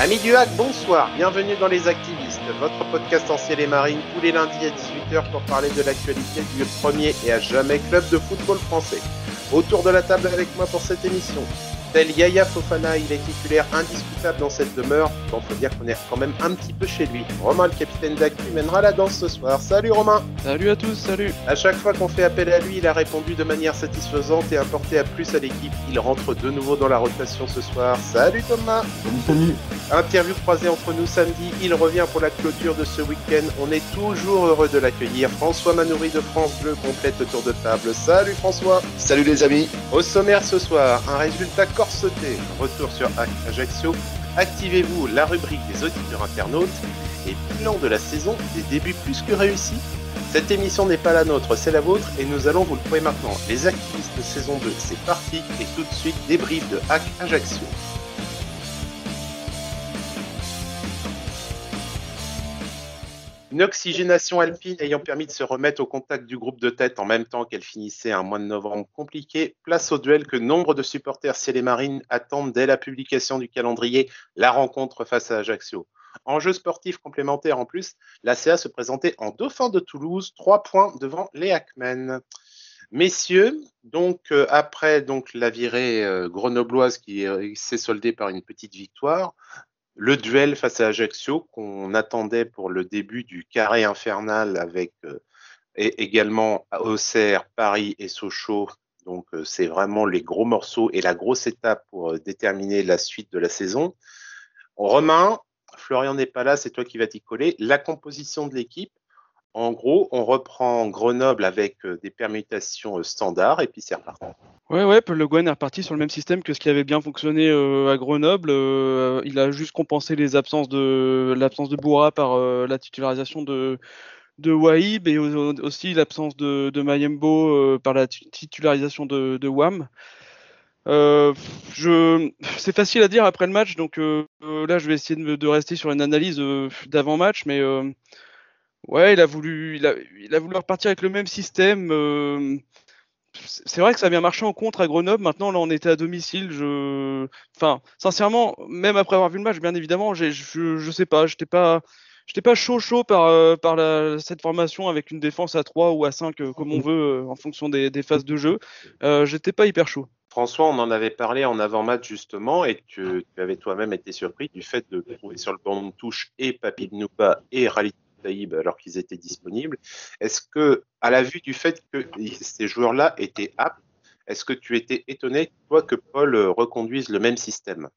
Amis du hack, bonsoir, bienvenue dans Les Activistes, votre podcast en ciel et marine tous les lundis à 18h pour parler de l'actualité du premier et à jamais club de football français. Autour de la table avec moi pour cette émission, Tel Yaya Fofana, il est titulaire indiscutable dans cette demeure. Bon, faut dire qu'on est quand même un petit peu chez lui. Romain, le capitaine d'actu, mènera la danse ce soir. Salut Romain Salut à tous, salut À chaque fois qu'on fait appel à lui, il a répondu de manière satisfaisante et apporté à plus à l'équipe. Il rentre de nouveau dans la rotation ce soir. Salut Thomas Salut, salut Interview croisée entre nous samedi, il revient pour la clôture de ce week-end. On est toujours heureux de l'accueillir. François Manoury de France Bleu complète le tour de table. Salut François Salut les amis Au sommaire ce soir, un résultat corseté. Retour sur Ajaccio. Activez-vous la rubrique des auditeurs internautes et bilan de la saison des débuts plus que réussis. Cette émission n'est pas la nôtre, c'est la vôtre et nous allons vous le prouver maintenant. Les activistes de saison 2, c'est parti et tout de suite débrief de Hack Ajaccio. Une oxygénation alpine ayant permis de se remettre au contact du groupe de tête en même temps qu'elle finissait un mois de novembre compliqué, place au duel que nombre de supporters ciel et marine attendent dès la publication du calendrier, la rencontre face à Ajaccio. Enjeu sportif complémentaire en plus, la CA se présentait en dauphin de Toulouse, trois points devant les Hackmen. Messieurs, donc euh, après donc la virée euh, grenobloise qui euh, s'est soldée par une petite victoire, le duel face à Ajaccio qu'on attendait pour le début du carré infernal avec euh, également Auxerre, Paris et Sochaux. Donc euh, c'est vraiment les gros morceaux et la grosse étape pour euh, déterminer la suite de la saison. Romain, Florian n'est pas là, c'est toi qui vas t'y coller. La composition de l'équipe, en gros, on reprend Grenoble avec des permutations standards et puis c'est reparti. Ouais, ouais, Le Guen est reparti sur le même système que ce qui avait bien fonctionné euh, à Grenoble. Euh, il a juste compensé l'absence de Boura par euh, la titularisation de de Wahib et aussi l'absence de, de Mayembo par la titularisation de, de Wam. c'est facile à dire après le match, donc là je vais essayer de, de rester sur une analyse d'avant-match, mais ouais, il a voulu, il a, voulu repartir avec le même système c'est vrai que ça a bien marché en contre à Grenoble. Maintenant, là, on était à domicile. Enfin, sincèrement, même après avoir vu le match, bien évidemment, je, je sais pas, j'étais pas, j'étais pas chaud chaud par, euh, par cette formation avec une défense à 3 ou à 5 euh, comme on veut euh, en fonction des, phases de jeu. j'étais pas hyper chaud. François, on en avait parlé en avant-match justement, et tu, tu avais toi-même été surpris du fait de trouver sur le banc de touche et Papi Nouba et Alors qu'ils étaient disponibles. Est-ce que, à la vue du fait que ces joueurs-là étaient aptes, est-ce que tu étais étonné, toi, que Paul euh, reconduise le même système?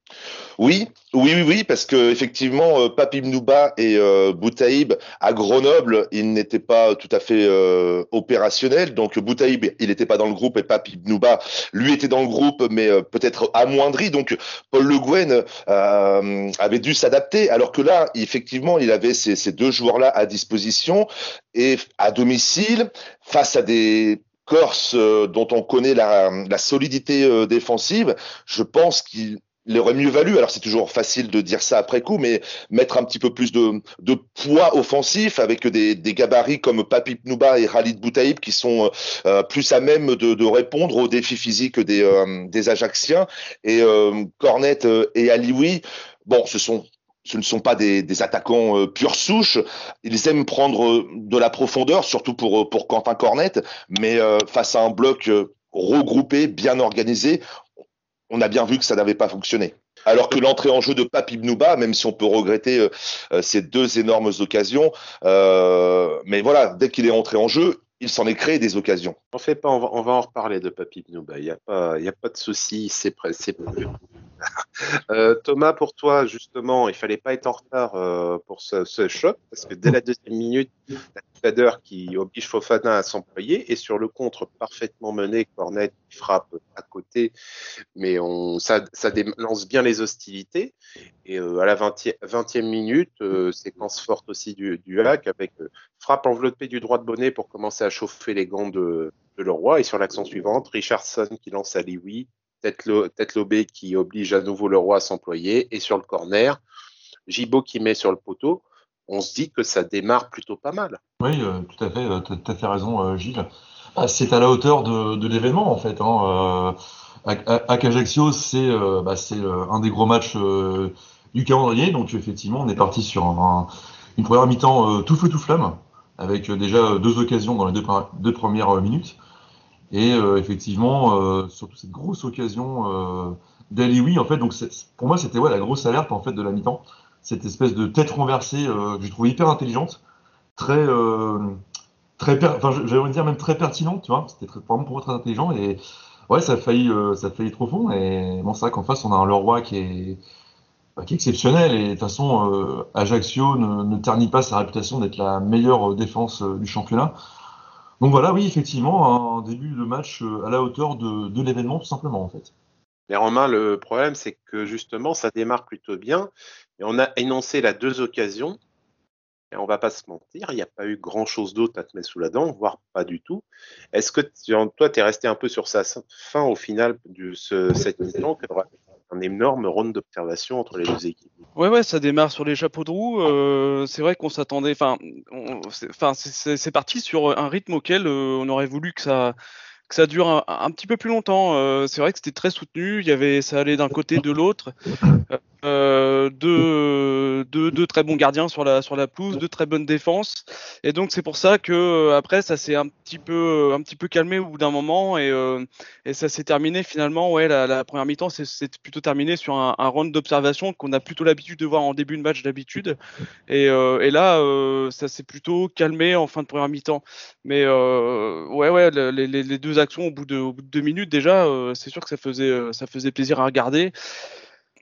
Oui, oui, oui, oui, parce que effectivement, euh, Papi Mnouba et euh, Boutaïb à Grenoble, ils n'étaient pas tout à fait opérationnels. Donc Boutaïb, il n'était pas dans le groupe et Papi Mnouba, lui, était dans le groupe, mais peut-être amoindri. Donc Paul Le Guen avait dû s'adapter, alors que là, effectivement, il avait ces, ces deux joueurs-là à disposition et à domicile face à des Corse, euh, dont on connaît la, solidité euh, défensive, je pense qu'il aurait mieux valu, alors c'est toujours facile de dire ça après coup, mais mettre un petit peu plus de, poids offensif avec des, gabarits comme Papi Pnouba et Khalid Boutaïb qui sont euh, plus à même de, répondre aux défis physiques des, des Ajacciens. Et Cornet et Alioui, bon, ce sont ce ne sont pas des, attaquants euh, pure souche. Ils aiment prendre euh, de la profondeur, surtout pour, euh, pour Quentin Cornette, mais euh, face à un bloc regroupé, bien organisé, on a bien vu que ça n'avait pas fonctionné. Alors que l'entrée en jeu de Papi Bnouba, même si on peut regretter ces deux énormes occasions, mais voilà, dès qu'il est entré en jeu, il s'en est créé des occasions. En fait pas, on va, en reparler de Papi Bnouba. Il n'y a pas, y a pas de souci, c'est euh, Thomas, pour toi, justement, il fallait pas être en retard euh, pour ce, choc, parce que dès la deuxième minute, Qui oblige Fofana à s'employer, et sur le contre parfaitement mené, Cornet qui frappe à côté, mais on, ça, ça lance bien les hostilités. Et euh, à la 20e, minute, séquence forte aussi du, du hack, avec frappe enveloppée du droit de bonnet pour commencer à chauffer les gants de, de Leroy, et sur l'action suivante, Richardson qui lance à Liwi, tête lobée qui oblige à nouveau le roi à s'employer, et sur le corner, Gibaud qui met sur le poteau, on se dit que ça démarre plutôt pas mal. Oui, euh, tout à fait, euh, tu as fait raison, euh, Gilles. Ah, c'est à la hauteur de, l'événement, en fait. Hein. À, Ajaccio, c'est bah, un des gros matchs du calendrier. Donc effectivement, on est parti sur une première mi-temps tout feu tout flamme, avec déjà deux occasions dans les deux, premières minutes. Et effectivement, surtout cette grosse occasion d'Aliwi, en fait, donc pour moi, c'était ouais, la grosse alerte en fait de la mi-temps. Cette espèce de tête renversée que je trouve hyper intelligente, très très, enfin, j'allais dire même très pertinent, tu vois. C'était vraiment pour moi très intelligent et ouais, ça a failli, euh, ça a failli trop fond. Et bon, c'est vrai qu'en face, on a un Leroy qui est, bah, qui est exceptionnel et de toute façon, euh, Ajaccio ne, ne, ternit pas sa réputation d'être la meilleure euh, défense du championnat. Donc voilà, oui, effectivement, un début de match à la hauteur de, de l'événement, tout simplement, en fait. Mais Romain, le problème, c'est que justement, ça démarre plutôt bien. Et on a énoncé la deux occasions et on va pas se mentir, il n'y a pas eu grand chose d'autre à te mettre sous la dent, voire pas du tout. Est-ce que toi, tu es resté un peu sur sa fin au final de cette mission, un énorme round d'observation entre les deux équipes? Ouais, ouais, ça démarre sur les chapeaux de roue. Euh, c'est vrai qu'on s'attendait. Enfin, c'est parti sur un rythme auquel euh, on aurait voulu que ça ça dure un, petit peu plus longtemps. Euh, c'est vrai que c'était très soutenu. Il y avait, ça allait d'un côté de l'autre. Euh, deux, deux, deux, très bons gardiens sur la, sur la pelouse, deux très bonnes défenses. Et donc c'est pour ça que euh, après ça s'est un petit peu un petit peu calmé au bout d'un moment et, euh, et ça s'est terminé finalement. Ouais, la, la première mi-temps c'est plutôt terminé sur un, un round d'observation qu'on a plutôt l'habitude de voir en début de match d'habitude. Et, euh, et, là ça s'est plutôt calmé en fin de première mi-temps. Mais ouais ouais les, les, les, deux actions au bout de, au bout de deux minutes déjà c'est sûr que ça faisait ça faisait plaisir à regarder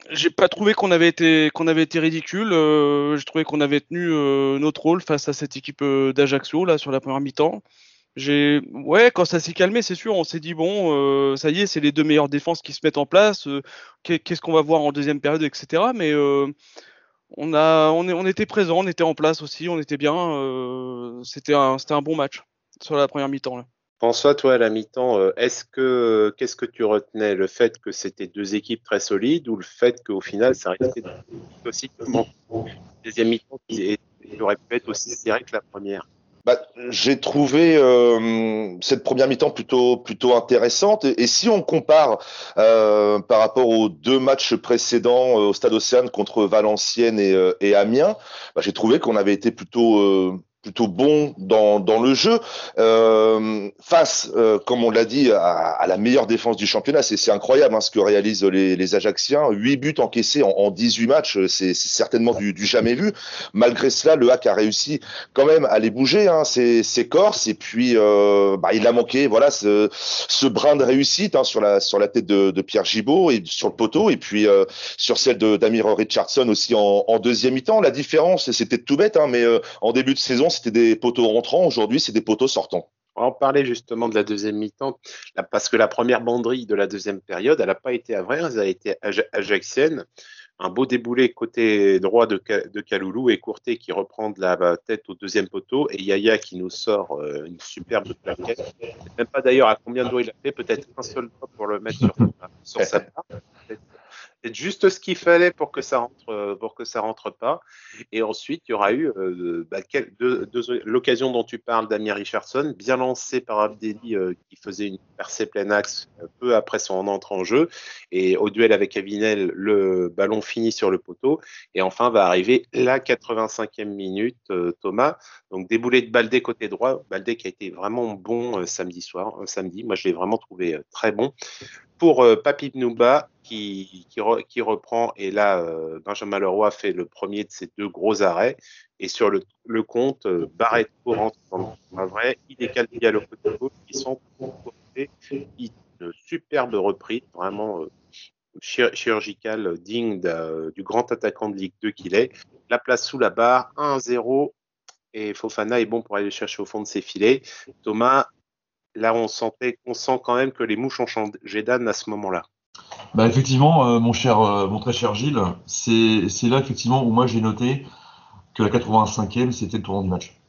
j'ai pas trouvé qu'on avait été qu'on avait été ridicule. Euh, j'ai trouvé qu'on avait tenu euh, notre rôle face à cette équipe euh, d'Ajaccio là sur la première mi-temps. J'ai ouais quand ça s'est calmé c'est sûr on s'est dit bon ça y est c'est les deux meilleures défenses qui se mettent en place. Qu'est-ce qu'on va voir en deuxième période etc. Mais on a on, est, on était présent on était en place aussi on était bien. c'était un c'était un bon match sur la première mi-temps là. François, toi, à la mi-temps, euh, est-ce que qu'est-ce que tu retenais? Le fait que c'était deux équipes très solides ou le fait qu'au final, ça restait aussi deuxième mi-temps qui aurait pu être aussi serré que la première? Bah, j'ai trouvé euh, cette première mi-temps plutôt plutôt intéressante. Et, si on compare euh, par rapport aux deux matchs précédents au Stade Océane contre Valenciennes et, et Amiens, bah, j'ai trouvé qu'on avait été plutôt plutôt bon dans, dans le jeu euh, face, euh, comme on l'a dit, à, à, la meilleure défense du championnat. C'est incroyable hein, ce que réalisent les, les Ajaxiens. 8 buts encaissés en, en 18 matchs, c'est certainement du, du, jamais vu. Malgré cela, le Hack a réussi quand même à les bouger, hein, ses, ses Corses, et puis euh, bah, il a manqué voilà ce, ce brin de réussite hein, sur la sur la tête de, de, Pierre Gibault et sur le poteau, et puis euh, sur celle de d'Amir Richardson aussi en, en deuxième mi-temps. La différence, c'était tout bête, hein, mais euh, en début de saison c'était des poteaux rentrants. Aujourd'hui, c'est des poteaux sortants. On va parler justement de la deuxième mi-temps, parce que la première banderie de la deuxième période, elle n'a pas été à vrai, elle a été ajaxienne. Un beau déboulé côté droit de, de Kaloulou et Courté qui reprend la tête au deuxième poteau et Yaya qui nous sort euh, une superbe plaquette. Même pas d'ailleurs à combien de doigts il a fait, peut-être un seul doigt pour le mettre sur, sur sa part c'est juste ce qu'il fallait pour que ça rentre, euh, pour que ça rentre pas. Et ensuite, il y aura eu euh, bah, l'occasion dont tu parles d'Amir Richardson, bien lancé par Abdelli euh, qui faisait une percée plein axe peu après son entrée en jeu. Et au duel avec Avinel, le ballon finit sur le poteau. Et enfin va arriver la 85e minute, Thomas. Donc déboulé de Baldé côté droit. Baldé qui a été vraiment bon samedi soir, samedi. Moi, je l'ai vraiment trouvé très bon pour euh, Papi qui, reprend. Et là, euh, Benjamin Leroy fait le premier de ces deux gros arrêts. Et sur le, compte, euh, Barrett le vrai. Il décale à le qui sont Une superbe reprise, vraiment chirurgicale, digne du grand attaquant de Ligue 2 qu'il est. La place sous la barre, 1-0. Et Fofana est bon pour aller chercher au fond de ses filets. Thomas, là, on on sent quand même que les mouches ont changé d'âne à ce moment-là. Bah effectivement, euh, mon cher, euh, mon très cher Gilles, c'est là effectivement où moi j'ai noté que la 85e c'était le tournant du match.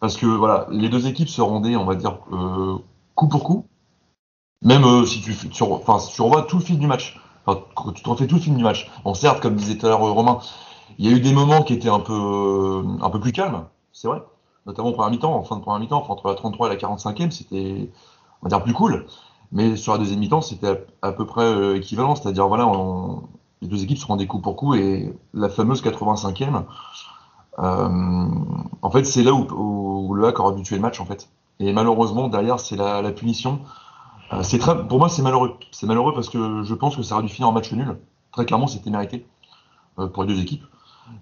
Parce que voilà, les deux équipes se rendaient, on va dire, euh, coup pour coup. Même si tu, revois tout le film du match, enfin, tu te refais tout le film du match. Bon, certes, comme disait tout à l'heure Romain, il y a eu des moments qui étaient un peu, un peu plus calmes, c'est vrai notamment en première mi-temps, en fin de première mi-temps, entre la 33 et la 45e, c'était, on va dire, plus cool. Mais sur la deuxième mi-temps, c'était à, peu près euh, équivalent, c'est-à-dire, voilà, les deux équipes se rendaient coup pour coup et la fameuse 85e, en fait, c'est là où, le hack aurait dû tuer le match en fait. Et malheureusement, derrière, c'est la, punition. très, pour moi, c'est malheureux. C'est malheureux parce que je pense que ça aurait dû finir en match nul. Très clairement, c'était mérité pour les deux équipes.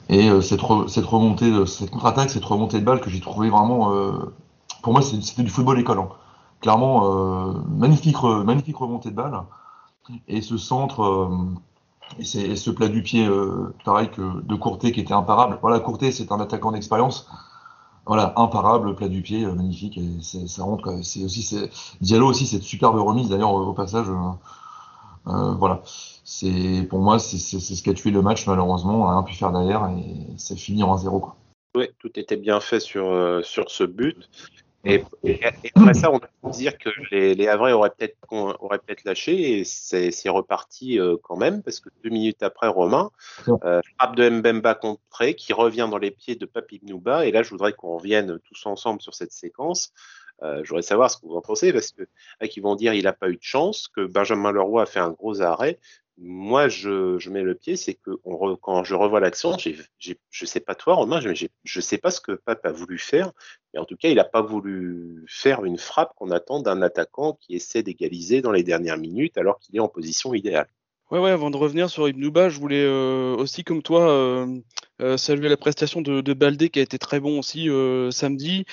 Et cette, cette remontée, cette contre-attaque, cette remontée de balle que j'ai trouvé vraiment, pour moi, c'était du football école. Hein clairement, euh, magnifique, remontée de balle. Et ce centre, euh, et, ce plat du pied, euh, pareil que de Courté qui était imparable. Voilà, Courté, c'est un attaquant d'expérience. Voilà, imparable, plat du pied, magnifique. Ça rentre. C'est aussi, Diallo aussi, cette superbe remise d'ailleurs au, passage. voilà, c'est pour moi, c'est ce qui a tué le match malheureusement. On a rien pu faire derrière et c'est fini en 1-0. Oui, tout était bien fait sur ce but. Et, après ça, on peut dire que les, les Havrais auraient peut-être auraient lâché et c'est reparti euh, quand même parce que deux minutes après, Romain euh, frappe de Mbemba contré qui revient dans les pieds de Papi Gnouba. Et là, je voudrais qu'on revienne tous ensemble sur cette séquence. Euh, je voudrais savoir ce que vous en pensez parce que là, vont dire il n'a pas eu de chance, que Benjamin Leroy a fait un gros arrêt moi, je, mets le pied, c'est que quand je revois l'action, je ne sais pas toi, Romain, je ne sais pas ce que Pape a voulu faire, mais en tout cas, il n'a pas voulu faire une frappe qu'on attend d'un attaquant qui essaie d'égaliser dans les dernières minutes alors qu'il est en position idéale. Ouais, ouais, avant de revenir sur Ibnouba, je voulais euh, aussi, comme toi, euh, euh, saluer la prestation de, de, Baldé qui a été très bon aussi samedi.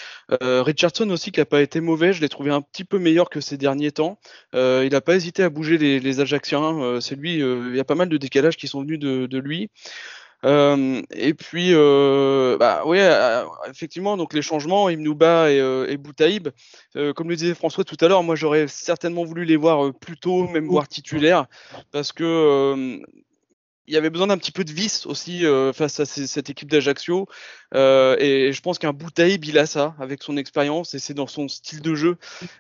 Richardson aussi qui n'a pas été mauvais, je l'ai trouvé un petit peu meilleur que ces derniers temps. il n'a pas hésité à bouger les, les Ajacciens. c'est lui, il y a pas mal de décalages qui sont venus de, de lui. Euh, et puis, euh, bah, oui, euh, effectivement, donc les changements, Imnouba et, et Boutaïb, comme le disait François tout à l'heure, moi j'aurais certainement voulu les voir plus tôt, même voir titulaires, parce que il y avait besoin d'un petit peu de vis aussi euh, face à cette équipe d'Ajaccio. Euh, et je pense qu'un Boutaïb, il a ça avec son expérience et c'est dans son style de jeu.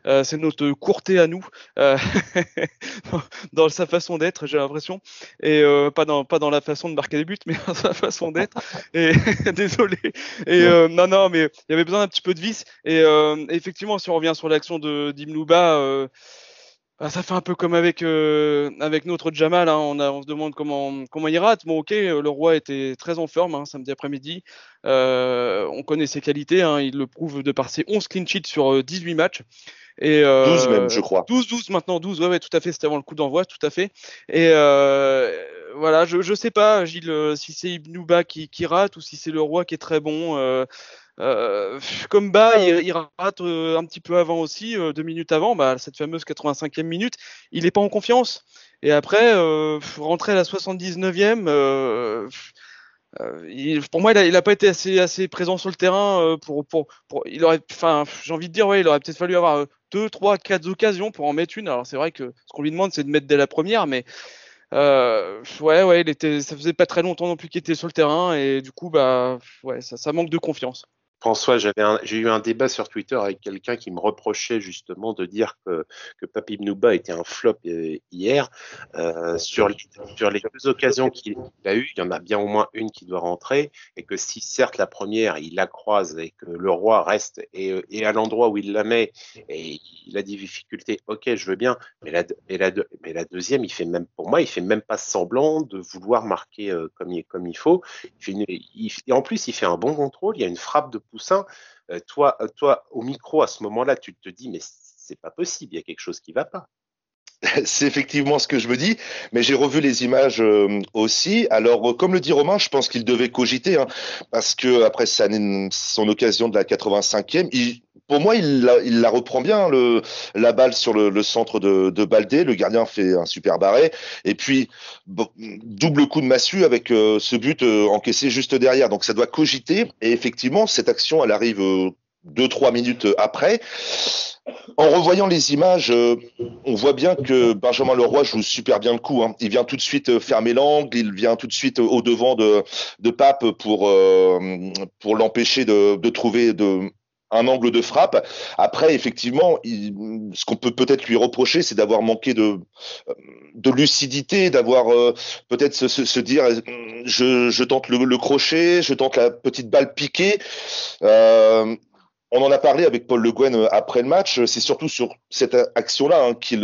Euh, c'est notre courté à nous, dans sa façon d'être, j'ai l'impression. Et pas, dans, pas dans la façon de marquer des buts, mais dans sa façon d'être. Et désolé. Et non, non, mais il y avait besoin d'un petit peu de vis. Et effectivement, si on revient sur l'action de bah, ça fait un peu comme avec euh, avec notre Jamal. Hein. On, a, on se demande comment comment il rate. Bon, ok, euh, le roi était très en forme hein, samedi après-midi. Euh, on connaît ses qualités. Hein. il le prouve de par ses 11 clean sheets sur 18 matchs. Et, 12 même, je crois. 12, 12 maintenant, 12. Ouais, ouais, tout à fait. C'était avant le coup d'envoi, tout à fait. Et voilà, je je sais pas, Gilles, si c'est Ibnouba qui, qui rate ou si c'est le roi qui est très bon. Euh, comme bas, il, rate euh, un petit peu avant aussi, euh, deux minutes avant, bah, cette fameuse 85e minute, il n'est pas en confiance. Et après, rentrer à la 79e, pour moi, il n'a pas été assez, présent sur le terrain pour, pour, il aurait, enfin, j'ai envie de dire, ouais, il aurait peut-être fallu avoir deux, trois, quatre occasions pour en mettre une. Alors c'est vrai que ce qu'on lui demande, c'est de mettre dès la première, mais euh, ouais, ouais, il était, ça faisait pas très longtemps non plus qu'il était sur le terrain et du coup, bah, ouais, ça manque de confiance. François, j'ai eu un débat sur Twitter avec quelqu'un qui me reprochait justement de dire que, que Papi Mnouba était un flop euh, hier. Euh, sur, les, sur les deux occasions qu'il a eues, il y en a bien au moins une qui doit rentrer, et que si certes la première, il la croise et que le roi reste et, et à l'endroit où il la met, et il a des difficultés, ok, je veux bien, mais la, mais la, mais la deuxième, il fait même, pour moi, il fait même pas semblant de vouloir marquer euh, comme, il, comme il faut. Et en plus, il fait un bon contrôle, il y a une frappe de Poussin, euh, toi, euh, toi, au micro, à ce moment-là, tu te dis, mais c'est pas possible, il y a quelque chose qui va pas. C'est effectivement ce que je me dis, mais j'ai revu les images euh, aussi. Alors, comme le dit Romain, je pense qu'il devait cogiter, hein, parce que après son occasion de la 85e, il, pour moi, il la, reprend bien, la balle sur le, centre de, de, Baldé. Le gardien fait un super barré. Et puis, double coup de massue avec euh, ce but euh, encaissé juste derrière. Donc, ça doit cogiter. Et effectivement, cette action, elle arrive euh, deux, trois minutes après. En revoyant les images, on voit bien que Benjamin Leroy joue super bien le coup. Hein. Il vient tout de suite fermer l'angle, il vient tout de suite au devant de, Pape pour, pour l'empêcher de, trouver un angle de frappe. Après, effectivement, ce qu'on peut peut-être lui reprocher, c'est d'avoir manqué de, lucidité, d'avoir euh, peut-être se, dire, je, tente le, crochet, je tente la petite balle piquée. Euh, on en a parlé avec Paul Le Guen euh, après le match. C'est surtout sur cette action-là hein, qu'il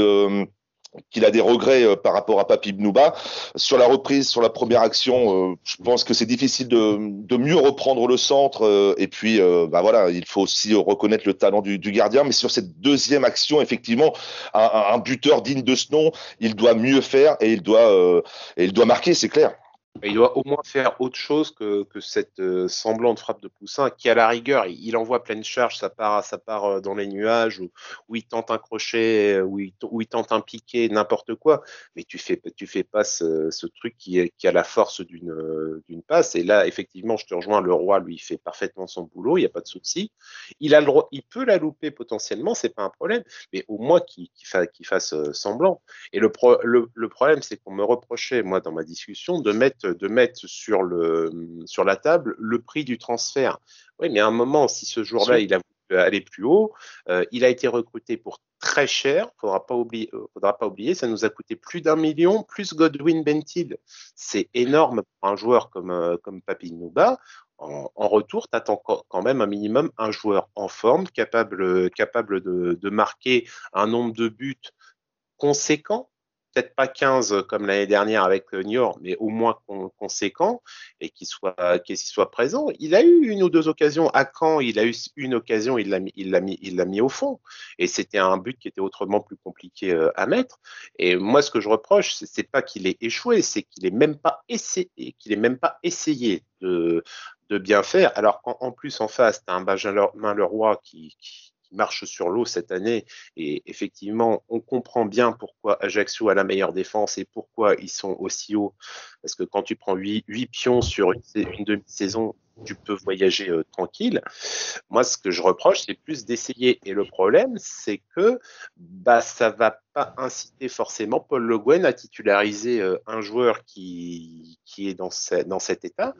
qu'il a des regrets euh, par rapport à Papi Bnouba. Sur la reprise, sur la première action, euh, je pense que c'est difficile de, mieux reprendre le centre. Euh, et puis, bah voilà, il faut aussi reconnaître le talent du, gardien. Mais sur cette deuxième action, effectivement, un, buteur digne de ce nom, il doit mieux faire et il doit marquer, c'est clair. Il doit au moins faire autre chose que, que cette euh, semblante frappe de Poussin, qui à la rigueur, il, envoie pleine charge, ça part, ça part euh, dans les nuages, ou, il tente un crochet, ou il, tente un piqué, n'importe quoi. Mais tu fais, tu fais pas ce, truc qui, a la force d'une euh, passe. Et là, effectivement, je te rejoins, le roi, lui, fait parfaitement son boulot, il n'y a pas de souci. Il il peut la louper potentiellement, c'est pas un problème, mais au moins qu'il fasse, semblant. Et le, le problème, c'est qu'on me reprochait, moi, dans ma discussion, de mettre de mettre sur, le, sur la table le prix du transfert. Oui, mais à un moment, si ce jour-là, il a voulu aller plus haut, euh, il a été recruté pour très cher. Faudra pas oublier, euh, faudra pas oublier, ça nous a coûté plus d'un million, plus Godwin Bentil. C'est énorme pour un joueur comme, euh, comme Papi Nouba. En, en, retour, tu attends quand même un minimum un joueur en forme, capable, capable de, de marquer un nombre de buts conséquent peut-être pas 15 comme l'année dernière avec euh, Niort, mais au moins conséquent et qu'il soit, soit présent. Il a eu une ou deux occasions à Caen, il a eu une occasion, il l'a mis, il l'a mis, il l'a mis au fond. Et c'était un but qui était autrement plus compliqué euh, à mettre. Et moi, ce que je reproche, c'est, c'est pas qu'il ait échoué, c'est qu'il ait même pas essayé, même pas essayé de, bien faire. Alors qu'en plus en face, tu as un Benjamin Leroy qui, qui marche sur l'eau cette année. Et effectivement, on comprend bien pourquoi Ajaccio a la meilleure défense et pourquoi ils sont aussi hauts. Parce que quand tu prends 8, pions sur une, demi-saison, tu peux voyager euh, tranquille. Moi, ce que je reproche, c'est plus d'essayer. Et le problème, c'est que bah, ça va pas inciter forcément Paul Le Guen à titulariser euh, un joueur qui, qui est dans, dans cet état.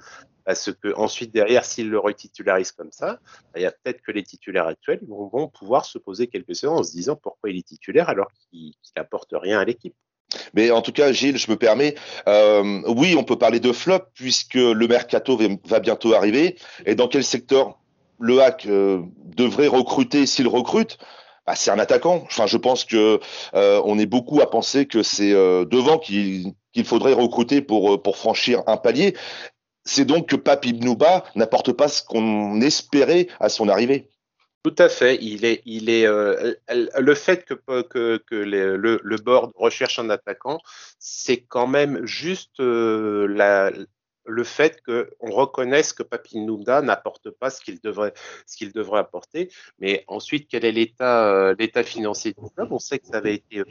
Parce que ensuite, derrière, s'il le retitularise comme ça, bah, il y a peut-être que les titulaires actuels vont, pouvoir se poser quelques secondes en se disant pourquoi il est titulaire alors qu'il n'apporte rien à l'équipe. Mais en tout cas, Gilles, je me permets, euh, oui, on peut parler de flop puisque le mercato va bientôt arriver. Et dans quel secteur le hack euh, devrait recruter s'il recrute? Bah, c'est un attaquant. Enfin, je pense que euh, on est beaucoup à penser que c'est euh, devant qu'il faudrait recruter pour franchir un palier. C'est donc que Papi Bnouba n'apporte pas ce qu'on espérait à son arrivée. Tout à fait. Il est, il est, euh, le fait que, que, que le, board recherche un attaquant, c'est quand même juste euh, le fait qu'on reconnaisse que Papi Noumda n'apporte pas ce qu'il devrait, devrait apporter. Mais ensuite, quel est l'état, euh, financier du club On sait que ça avait été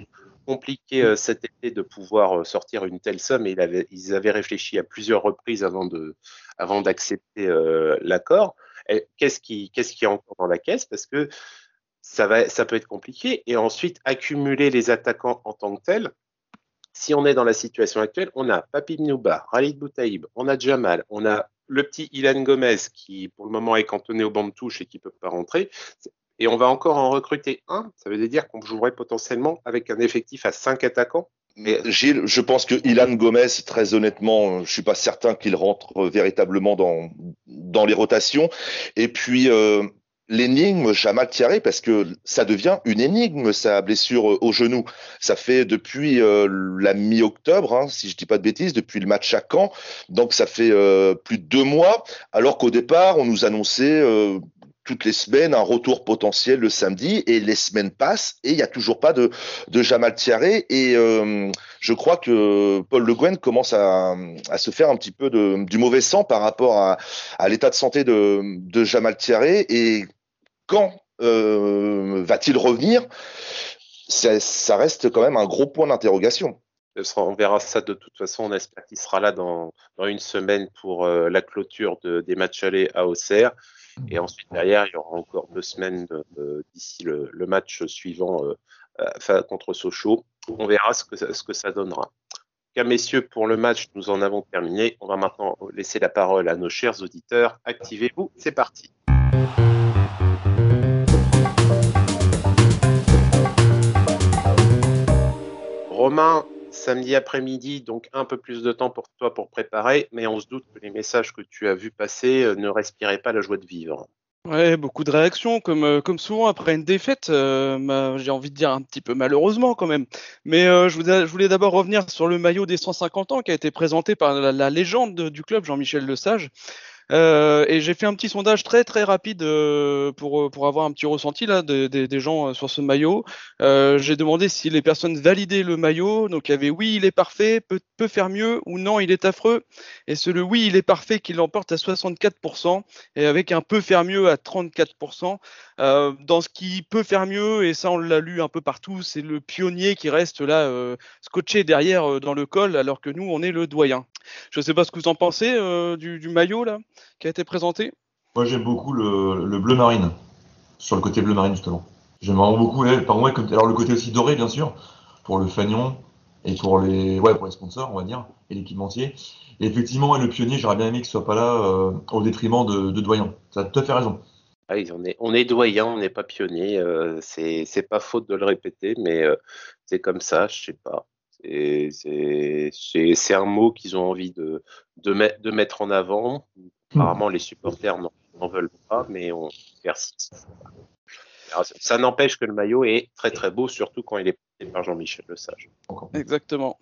compliqué cet été de pouvoir sortir une telle somme et ils avaient réfléchi à plusieurs reprises avant avant d'accepter l'accord qu'est-ce qui, est encore dans la caisse? Parce que ça, peut être compliqué. Et ensuite, accumuler les attaquants en tant que tels. Si on est dans la situation actuelle, on a Papi Nouba, Khalid Boutaïb, on a Jamal, on a le petit Ilan Gomez qui, pour le moment, est cantonné au banc de touche et qui ne peut pas rentrer. Et on va encore en recruter un. Ça veut dire qu'on jouerait potentiellement avec un effectif à cinq attaquants. Mais Gilles, je pense que Ilan Gomez, très honnêtement, je suis pas certain qu'il rentre véritablement dans dans les rotations. Et puis euh, l'énigme Jamal Thierry, parce que ça devient une énigme sa blessure au genou. Ça fait depuis euh, la mi-octobre, hein, si je dis pas de bêtises, depuis le match à Caen. Donc ça fait euh, plus de deux mois, alors qu'au départ on nous annonçait euh, toutes les semaines un retour potentiel le samedi et les semaines passent et il n'y a toujours pas de, Jamal Thiaré et euh, je crois que Paul Le Guen commence à, se faire un petit peu du mauvais sang par rapport à, l'état de santé de, Jamal Thiaré et quand euh, va-t-il revenir? Ça, reste quand même un gros point d'interrogation. On verra ça de toute façon. On espère qu'il sera là dans, une semaine pour euh, la clôture de, des matchs allés à Auxerre. Et ensuite, derrière, il y aura encore deux semaines d'ici le, match suivant euh, euh, contre Sochaux. On verra ce que, ce que ça donnera. En tout cas, messieurs, pour le match, nous en avons terminé. On va maintenant laisser la parole à nos chers auditeurs. Activez-vous, c'est parti. Romain, samedi après-midi, donc un peu plus de temps pour toi pour préparer, mais on se doute que les messages que tu as vus passer euh, ne respiraient pas la joie de vivre. Ouais, beaucoup de réactions, comme, euh, comme souvent après une défaite, euh, j'ai envie de dire un petit peu malheureusement quand même. Mais je, voulais, je voulais d'abord revenir sur le maillot des 150 ans qui a été présenté par la, la légende du club, Jean-Michel Lesage. Euh, et j'ai fait un petit sondage très très rapide euh, pour, pour avoir un petit ressenti là des, gens euh, sur ce maillot. Euh, j'ai demandé si les personnes validaient le maillot. Donc il y avait oui, il est parfait, peut, peut faire mieux ou non, il est affreux. Et c'est le oui, il est parfait qui l'emporte à 64% et avec un peu faire mieux à 34%. Euh, dans ce qui peut faire mieux, et ça on l'a lu un peu partout, c'est le pionnier qui reste là scotché derrière dans le col alors que nous on est le doyen. Je ne sais pas ce que vous en pensez du, du maillot là qui a été présenté Moi, j'aime beaucoup le, le, bleu marine, sur le côté bleu marine, justement. J'aime vraiment beaucoup. par moi, alors, le côté aussi doré, bien sûr, pour le fanion et pour les, ouais, pour les sponsors, on va dire, et l'équipementier. Et effectivement, le pionnier, j'aurais bien aimé qu'il soit pas là euh, au détriment de, de Doyen. Ça a tout à fait raison. Ah on, est, on est doyen, on n'est pas pionnier. Euh, c'est pas faute de le répéter, mais euh, c'est comme ça, je sais pas. C'est un mot qu'ils ont envie de, de, met, de, mettre en avant. Apparemment, les supporters n'en veulent pas, mais on persiste. ça n'empêche que le maillot est très très beau, surtout quand il est porté par Jean-Michel Lesage. Exactement.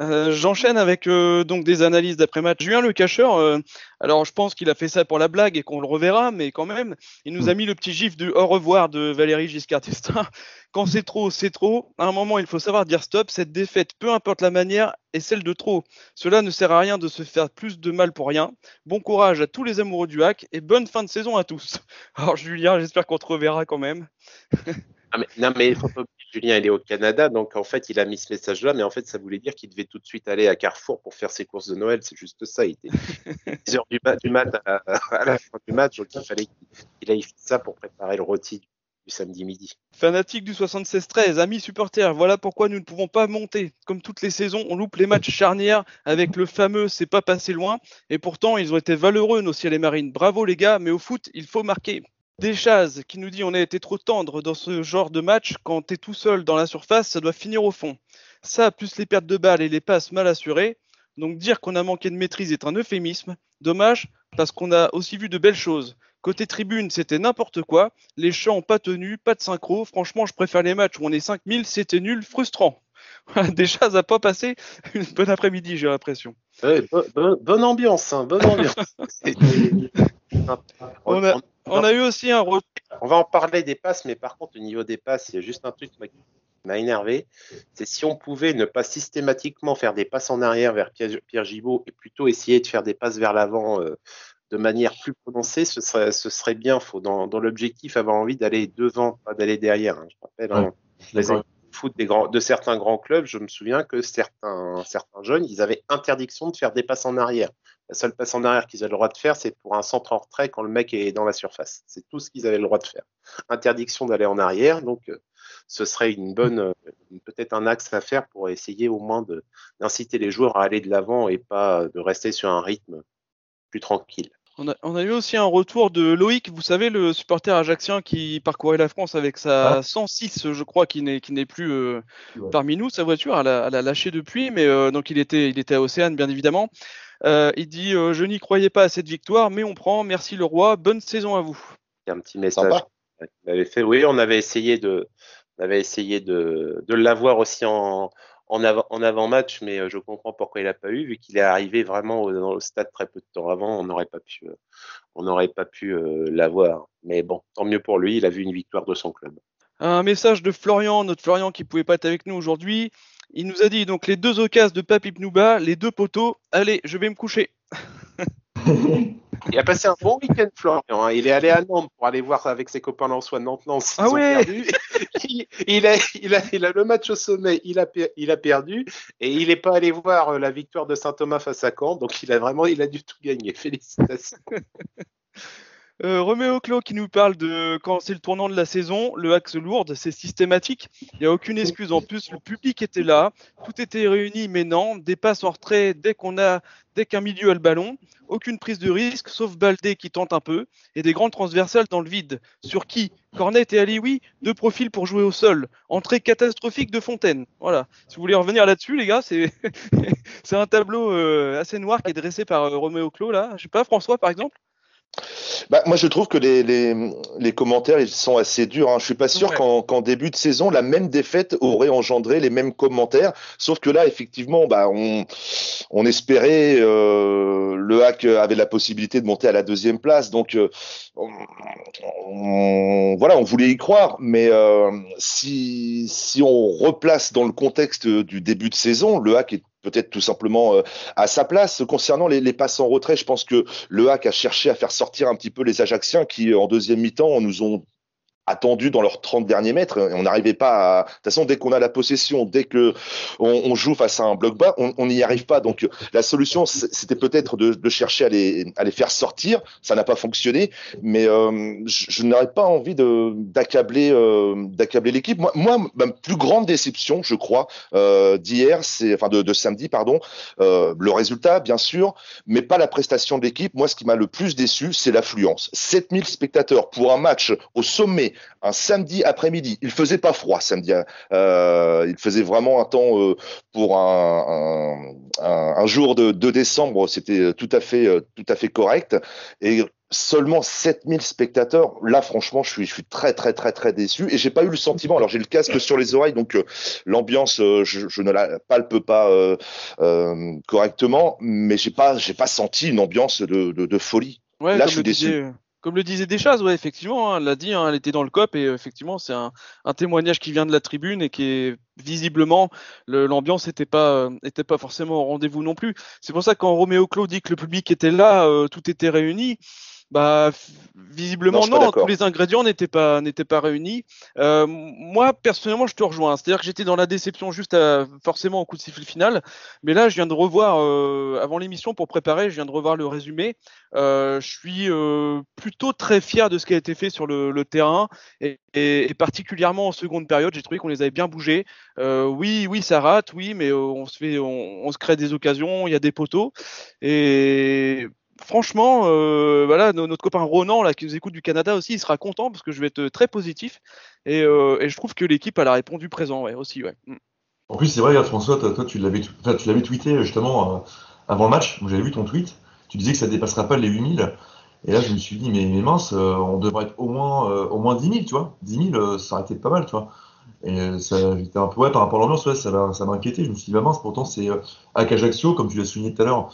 Euh, J'enchaîne avec euh, donc des analyses d'après-match. Julien Le Cacheur, euh, alors je pense qu'il a fait ça pour la blague et qu'on le reverra, mais quand même, il nous a mis le petit gif du au revoir de Valérie Giscard d'Estaing. Quand c'est trop, c'est trop. À un moment, il faut savoir dire stop. Cette défaite, peu importe la manière, est celle de trop. Cela ne sert à rien de se faire plus de mal pour rien. Bon courage à tous les amoureux du hack et bonne fin de saison à tous. Alors Julien, j'espère qu'on te reverra quand même. Ah, mais, non, mais faut Julien, il est au Canada, donc en fait, il a mis ce message-là, mais en fait, ça voulait dire qu'il devait tout de suite aller à Carrefour pour faire ses courses de Noël. C'est juste ça. Il était 10 heures du, mat, du mat à, à, la fin du match, donc il fallait qu'il aille faire ça pour préparer le rôti du samedi midi. Fanatique du 76-13, amis supporters, voilà pourquoi nous ne pouvons pas monter. Comme toutes les saisons, on loupe les matchs charnières avec le fameux c'est pas passé loin. Et pourtant, ils ont été valeureux, nos ciels et marines. Bravo les gars, mais au foot, il faut marquer. Deschaz qui nous dit on a été trop tendre dans ce genre de match. Quand t'es tout seul dans la surface, ça doit finir au fond. Ça, plus les pertes de balles et les passes mal assurées. Donc dire qu'on a manqué de maîtrise est un euphémisme. Dommage, parce qu'on a aussi vu de belles choses. Côté tribune, c'était n'importe quoi. Les chants pas tenus, pas de synchro. Franchement, je préfère les matchs où on est 5000, c'était nul, frustrant. Deschaz n'a pas passé une bonne après-midi, j'ai l'impression. Ouais, bo bo bonne ambiance, hein, bonne ambiance. on a, on a eu aussi un retour. On va en parler des passes, mais par contre, au niveau des passes, il y a juste un truc qui m'a énervé. C'est si on pouvait ne pas systématiquement faire des passes en arrière vers Pierre, Pierre Gibault et plutôt essayer de faire des passes vers l'avant euh, de manière plus prononcée, ce serait, ce serait bien. Faut, dans, dans l'objectif, avoir envie d'aller devant, pas d'aller derrière. Hein. Je rappelle, ouais, hein, les de certains grands clubs, je me souviens que certains, certains jeunes, ils avaient interdiction de faire des passes en arrière. La seule passe en arrière qu'ils avaient le droit de faire, c'est pour un centre en retrait quand le mec est dans la surface. C'est tout ce qu'ils avaient le droit de faire. Interdiction d'aller en arrière, donc euh, ce serait une bonne, euh, peut-être un axe à faire pour essayer au moins d'inciter les joueurs à aller de l'avant et pas de rester sur un rythme plus tranquille. On a, on a, eu aussi un retour de Loïc, vous savez, le supporter ajaxien qui parcourait la France avec sa ah. 106, je crois, qui n'est, qui n'est plus euh, ouais. parmi nous. Sa voiture, elle a, elle a lâché depuis, mais euh, donc il était, il était à Océane, bien évidemment. Euh, il dit euh, Je n'y croyais pas à cette victoire, mais on prend. Merci le roi. Bonne saison à vous. Il y a un petit message. Avait fait, oui, on avait essayé de, on avait essayé de, de l'avoir aussi en, en, avant, en avant-match, mais euh, je comprends pourquoi il n'a pas eu, vu qu'il est arrivé vraiment au, dans le stade très peu de temps avant, on n'aurait pas pu, euh, on n'aurait pas pu euh, l'avoir. Mais bon, tant mieux pour lui, il a vu une victoire de son club. Un message de Florian, notre Florian qui pouvait pas être avec nous aujourd'hui. Il nous a dit donc les deux occasions de Papi Pnouba, les deux poteaux. Allez, je vais me coucher. Il a passé un bon week-end, Florian. Hein. Il est allé à Nantes pour aller voir avec ses copains Lensois Nantes-Lens. Ah ouais il, il, a, il, a, il, a, le match au sommet, il a, il a perdu et il n'est pas allé voir euh, la victoire de Saint-Thomas face à Caen. Donc il a vraiment il a du tout gagné. Félicitations. Euh, Roméo Clos qui nous parle de quand c'est le tournant de la saison, le axe lourde, c'est systématique. Il n'y a aucune excuse en plus. Le public était là, tout était réuni, mais non. Des passes en retrait dès qu'on a, dès qu'un milieu a le ballon. Aucune prise de risque, sauf Baldé qui tente un peu, et des grandes transversales dans le vide. Sur qui? Cornet et Alioui, deux profils pour jouer au sol. Entrée catastrophique de Fontaine. Voilà. Si vous voulez revenir là-dessus, les gars, c'est un tableau euh, assez noir qui est dressé par euh, Roméo Clos là. Je sais pas, François par exemple? Bah, moi, je trouve que les, les, les, commentaires ils sont assez durs. Hein. Je suis pas sûr qu'en début de saison, la même défaite aurait engendré les mêmes commentaires. Sauf que là, effectivement, bah, on, on espérait euh, le hack avait la possibilité de monter à la deuxième place. Donc, euh, on, voilà, on voulait y croire. Mais euh, si, si on replace dans le contexte du début de saison, le hack est peut-être tout simplement euh, à sa place. Concernant les, les, passes en retrait, je pense que le HAC a cherché à faire sortir un petit peu les Ajaxiens qui, en deuxième mi-temps, nous ont attendu dans leurs 30 derniers mètres. Et on n'arrivait pas à. De toute façon, dès qu'on a la possession, dès que on, joue face à un bloc bas, on n'y arrive pas. Donc la solution, c'était peut-être de, de, chercher à les, à les faire sortir. Ça n'a pas fonctionné, mais euh, je, je n'aurais pas envie de d'accabler euh, d'accabler l'équipe. Moi, moi, ma plus grande déception, je crois, euh, d'hier, c'est enfin de, de, samedi, pardon, euh, le résultat, bien sûr, mais pas la prestation de l'équipe. Moi, ce qui m'a le plus déçu, c'est l'affluence. 7000 spectateurs pour un match au sommet un samedi après-midi. Il faisait pas froid samedi. Euh, il faisait vraiment un temps euh, pour un, un, un, jour de, de décembre. C'était tout à fait euh, tout à fait correct. Et seulement 7000 spectateurs. Là, franchement, je suis, je suis très, très, très, très déçu. Et j'ai pas eu le sentiment. Alors, j'ai le casque sur les oreilles, donc euh, l'ambiance, euh, je, je, ne la palpe pas euh, correctement, mais j'ai pas, j'ai pas senti une ambiance de, de, de folie. Ouais, Là, je suis déçu. Comme le disait Deschaz, ouais, effectivement, hein, elle l'a dit, hein, elle était dans le COP et effectivement, c'est un, témoignage qui vient de la tribune et qui est visiblement l'ambiance n'était pas était pas forcément au rendez-vous non plus. C'est pour ça que quand Roméo Claude dit que le public était là, euh, tout était réuni. Bah, visiblement non, non tous les ingrédients n'étaient pas n'étaient pas réunis. Euh, moi personnellement, je te rejoins. C'est-à-dire que j'étais dans la déception juste à, forcément au coup de sifflet final, mais là, je viens de revoir euh, avant l'émission pour préparer, je viens de revoir le résumé. Euh, je suis euh, plutôt très fier de ce qui a été fait sur le, le terrain et, et, et, particulièrement en seconde période, j'ai trouvé qu'on les avait bien bougés. Euh, oui, oui, ça rate, oui, mais on se fait, on, on se crée des occasions, il y a des poteaux et franchement, euh, voilà, notre copain Ronan, là, qui nous écoute du Canada aussi, il sera content parce que je vais être très positif. Et, euh, et je trouve que l'équipe, elle a répondu présent, ouais, aussi, ouais. En plus, c'est vrai, François, toi, tu l'avais, tu tweeté justement euh, avant le match. J'avais vu ton tweet. Tu disais que ça dépassera pas les 8000. Et là, je me suis dit, mais, mince, euh, on devrait être au moins, euh, au moins 10 000, tu vois. 10 000, ça aurait été pas mal, tu vois. Et ça, j'étais un peu, ouais, par rapport à l'ambiance, ouais, ça, ça m'a inquiété. Je me suis dit, bah mince, pourtant, c'est à Ajaccio, comme tu l'as souligné tout à l'heure.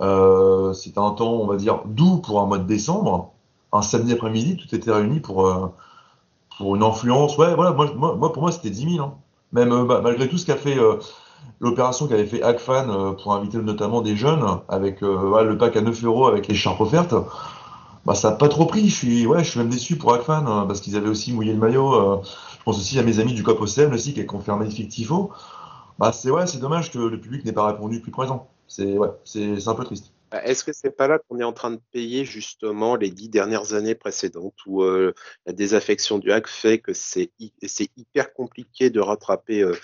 Euh, c'était un temps, on va dire, doux pour un mois de décembre. Un samedi après-midi, tout était réuni pour, euh, pour une influence. Ouais, voilà, moi, pour moi, c'était 10 000. Hein. Même euh, malgré tout ce qu'a fait l'opération qu'avait fait Hackfan euh, pour inviter notamment des jeunes avec le pack à 9 euros avec les charpes offertes. Bah, ça n'a pas trop pris. Je suis, ouais, je suis même déçu pour Hackfan parce qu'ils avaient aussi mouillé le maillot. je pense aussi à mes amis du COP OCM aussi qui ont fait un magnifique tifo. Bah, c'est ouais, dommage que le public n'ait pas répondu plus présent c'est un peu triste. Est-ce que c'est pas là qu'on est en train de payer justement les dix dernières années précédentes où euh, la désaffection du hack fait que c'est c'est hyper compliqué de rattraper euh,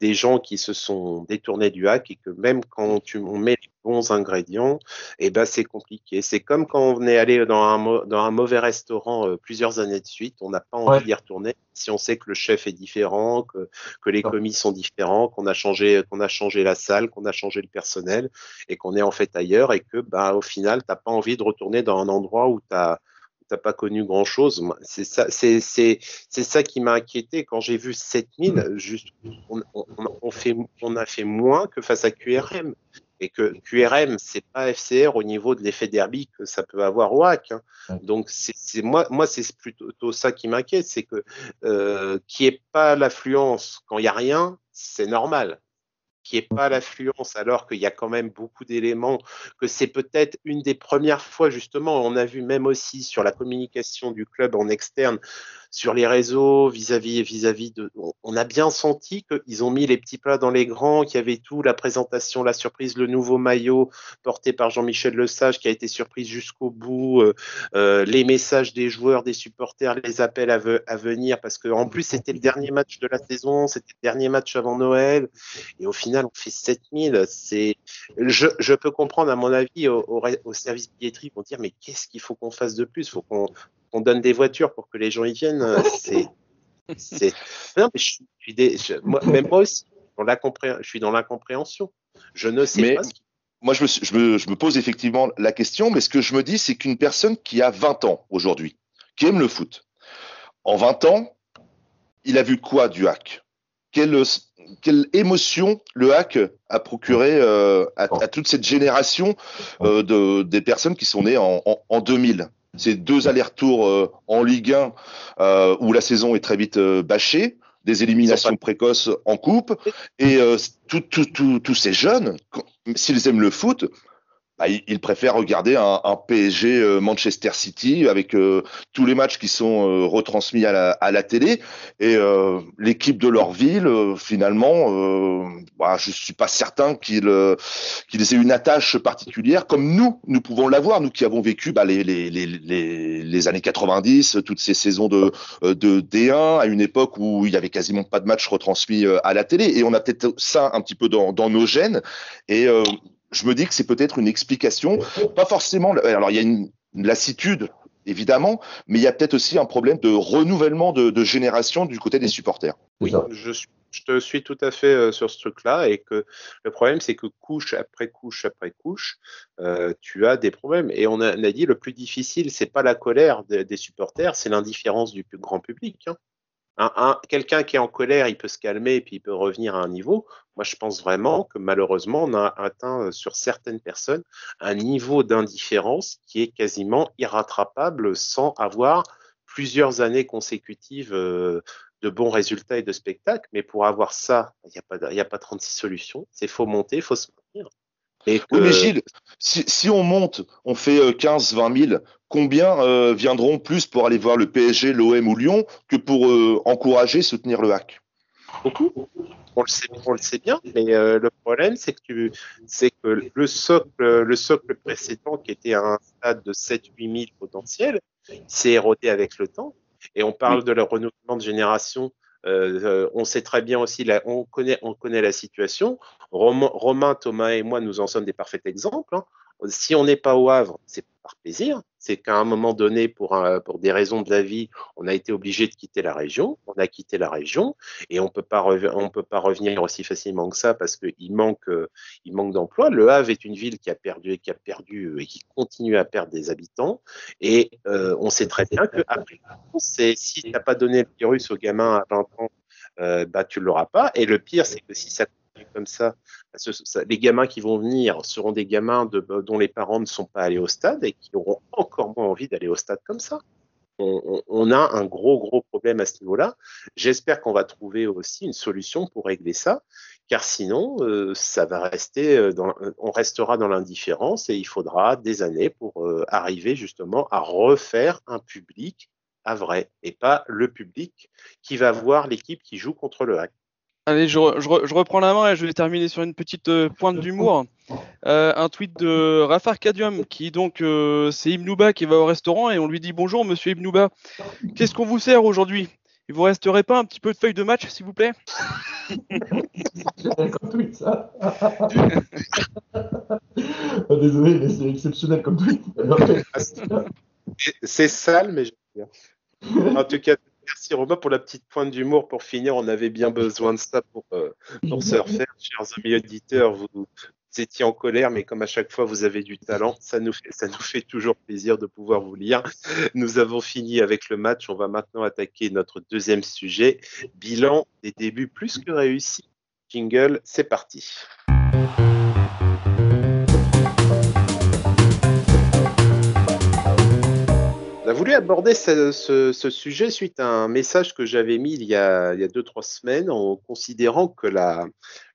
des gens qui se sont détournés du hack et que même quand tu, on met les bons ingrédients, et eh ben c'est compliqué. C'est comme quand on est allé dans un, dans un mauvais restaurant euh, plusieurs années de suite, on n'a pas envie ouais. d'y retourner si on sait que le chef est différent, que, que les commis sont différents, qu'on a changé qu'on a changé la salle, qu'on a changé le personnel et qu'on est en fait ailleurs et que bah au final t'as pas envie de retourner dans un endroit où t'as t'as pas connu grand chose. C'est ça, c'est, c'est, c'est ça qui m'a inquiété quand j'ai vu 7000. Juste, on, on, on, fait, on a fait moins que face à QRM. Et que QRM, c'est pas FCR au niveau de l'effet derby que ça peut avoir au hack. Hein. Donc c'est, c'est moi, moi c'est plutôt ça qui m'inquiète, c'est que euh, qui est pas l'affluence quand il y a rien, c'est normal qui est pas l'affluence alors qu'il y a quand même beaucoup d'éléments, que c'est peut-être une des premières fois justement, on a vu même aussi sur la communication du club en externe, sur les réseaux vis-à-vis de, on a bien senti qu'ils ont mis les petits plats dans les grands, qu'il y avait tout, la présentation, la surprise, le nouveau maillot porté par Jean-Michel Lesage qui a été surprise jusqu'au bout, euh, euh, les messages des joueurs, des supporters, les appels à, ve à venir parce que en plus c'était le dernier match de la saison, c'était le dernier match avant Noël et au final on fait 7000. C'est, je, peux comprendre à mon avis au service billetterie pour dire mais qu'est-ce qu'il faut qu'on fasse de plus? Faut qu'on qu'on donne des voitures pour que les gens y viennent. C'est, c'est. Non mais je suis des, je, moi, même moi aussi, dans je suis dans l'incompréhension. Je ne sais mais... pas ce qui moi, je me, je, me, je me, pose effectivement la question, mais ce que je me dis, c'est qu'une personne qui a 20 ans aujourd'hui, qui aime le foot, en 20 ans, il a vu quoi du hack? Quelle, quelle, émotion le hack a procuré euh, à, à, toute cette génération euh, de, des personnes qui sont nées en, en, en 2000 Ces deux allers-retours euh, en Ligue 1 euh, où la saison est très vite euh, bâchée, des éliminations précoces en coupe, et tous ces jeunes, s'ils aiment le foot, bah, ils préfèrent regarder un, un PSG euh, Manchester City avec euh, tous les matchs qui sont euh, retransmis à la, à la, télé. Et euh, l'équipe de leur ville euh, finalement bah, je suis pas certain qu'ils qu'ils aient une attache particulière comme nous nous pouvons l'avoir nous qui avons vécu bah, les, les, les, les, années 90 toutes ces saisons de, de D1 à une époque où il y avait quasiment pas de matchs retransmis à la télé. Et on a peut-être ça un petit peu dans, dans nos gènes. Et je me dis que c'est peut-être une explication, pas forcément. Alors il y a une, une lassitude évidemment, mais il y a peut-être aussi un problème de renouvellement de, de génération du côté des supporters. Oui, je, je, te suis tout à fait euh, sur ce truc-là et que le problème c'est que couche après couche après couche, euh, tu as des problèmes. Et on a, on a dit le plus difficile, c'est pas la colère de, des supporters, c'est l'indifférence du grand public. Hein. Un, un, quelqu'un qui est en colère, il peut se calmer et puis il peut revenir à un niveau. Moi, je pense vraiment que malheureusement, on a atteint euh, sur certaines personnes un niveau d'indifférence qui est quasiment irrattrapable sans avoir plusieurs années consécutives euh, de bons résultats et de spectacles. Mais pour avoir ça, il n'y a, pas, a pas 36 solutions. C'est faut monter, faut se maintenir. Et que... Oui, mais Gilles, si, si, on monte, on fait 15, 20 000, combien euh, viendront plus pour aller voir le PSG, l'OM ou Lyon que pour euh, encourager, soutenir le hack? Beaucoup. On le, sait, on le sait bien, mais euh, le problème, c'est que, tu, c'est que le, socle, le socle précédent, qui était à un stade de 7-8 000 potentiels, s'est érodé avec le temps. Et on parle oui. de le renouvellement de génération euh, on sait très bien aussi, on, connaît, on connaît la situation. Romain, Romain, Thomas et moi, nous en sommes des parfaits exemples. Hein. Si on n'est pas au Havre, c'est plaisir. C'est qu'à un moment donné, pour, des raisons de la vie, on a été obligé de quitter la région. On a quitté la région et on peut pas on peut pas revenir aussi facilement que ça parce qu'il manque, euh, il manque d'emplois. Le Havre est une ville qui a perdu, qui a perdu et qui continue à perdre des habitants. Et euh, on sait très bien que après, c'est si pas donné le virus aux gamins à 20 ans, euh, bah tu l'auras pas. Et le pire, c'est que si ça comme ça, les gamins qui vont venir seront des gamins de, dont les parents ne sont pas allés au stade et qui auront encore moins envie d'aller au stade comme ça. On, a un gros, gros problème à ce niveau-là. J'espère qu'on va trouver aussi une solution pour régler ça, car sinon, euh, ça va rester dans, on restera dans l'indifférence et il faudra des années pour euh, arriver justement à refaire un public à vrai et pas le public qui va voir l'équipe qui joue contre le hack. Allez, je, je, je, reprends la main et je vais terminer sur une petite euh, pointe d'humour. Euh, un tweet de Rafar Kadium qui donc euh, c'est Ibnouba qui va au restaurant et on lui dit bonjour Monsieur Ibnouba. Qu'est-ce qu'on vous sert aujourd'hui? Il vous resterait pas un petit peu de feuille de match s'il vous plaît? Comme tweet ça. oh, désolé mais c'est exceptionnel comme tweet. c'est sale mais je En tout cas, Merci Romain pour la petite pointe d'humour pour finir. On avait bien besoin de ça pour, euh, pour se refaire. Chers amis auditeurs, vous, vous, étiez en colère, mais comme à chaque fois vous avez du talent, ça nous, fait, ça nous fait toujours plaisir de pouvoir vous lire. Nous avons fini avec le match. On va maintenant attaquer notre deuxième sujet. Bilan des débuts plus que réussis. Jingle, c'est parti. On a voulu aborder ce, sujet suite à un message que j'avais mis il y a, il y a deux, trois semaines en considérant que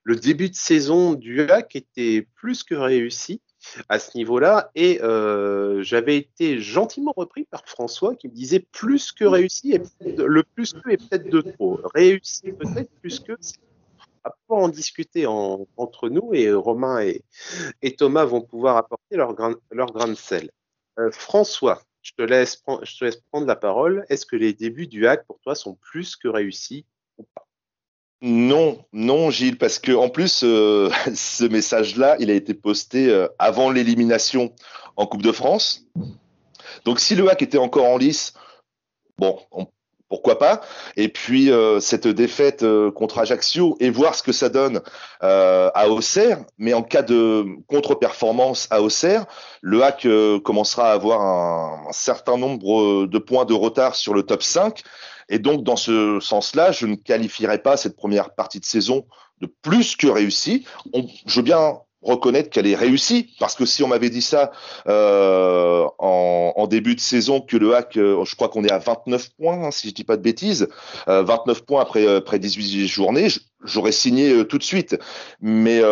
le début de saison du HAC était plus que réussi à ce niveau-là et euh, j'avais été gentiment repris par François qui me disait plus que réussi et le plus que est peut-être de trop. Réussi peut-être plus que à pas en discuter en, entre nous et Romain et, Thomas vont pouvoir apporter leur grain, leur grain de sel. Euh, François, je te, laisse, prendre la parole. Est-ce que les débuts du hack pour toi sont plus que réussis ou pas? Non, non, Gilles, parce que en plus, euh, ce message-là, il a été posté euh, avant l'élimination en Coupe de France. Donc, si le hack était encore en lice, bon, on, pourquoi pas. Et puis euh, cette défaite euh, contre Ajaccio et voir ce que ça donne euh, à Auxerre. Mais en cas de contre-performance à Auxerre, le Hack commencera à avoir un, certain nombre de points de retard sur le top 5. Et donc dans ce sens-là, je ne qualifierai pas cette première partie de saison de plus que réussie. je veux bien reconnaître qu'elle est réussie parce que si on m'avait dit ça euh, en, début de saison que le hack, euh, je crois qu'on est à 29 points hein, si je dis pas de bêtises, 29 euh, points après après 18 journées, j'aurais signé tout de suite. Mais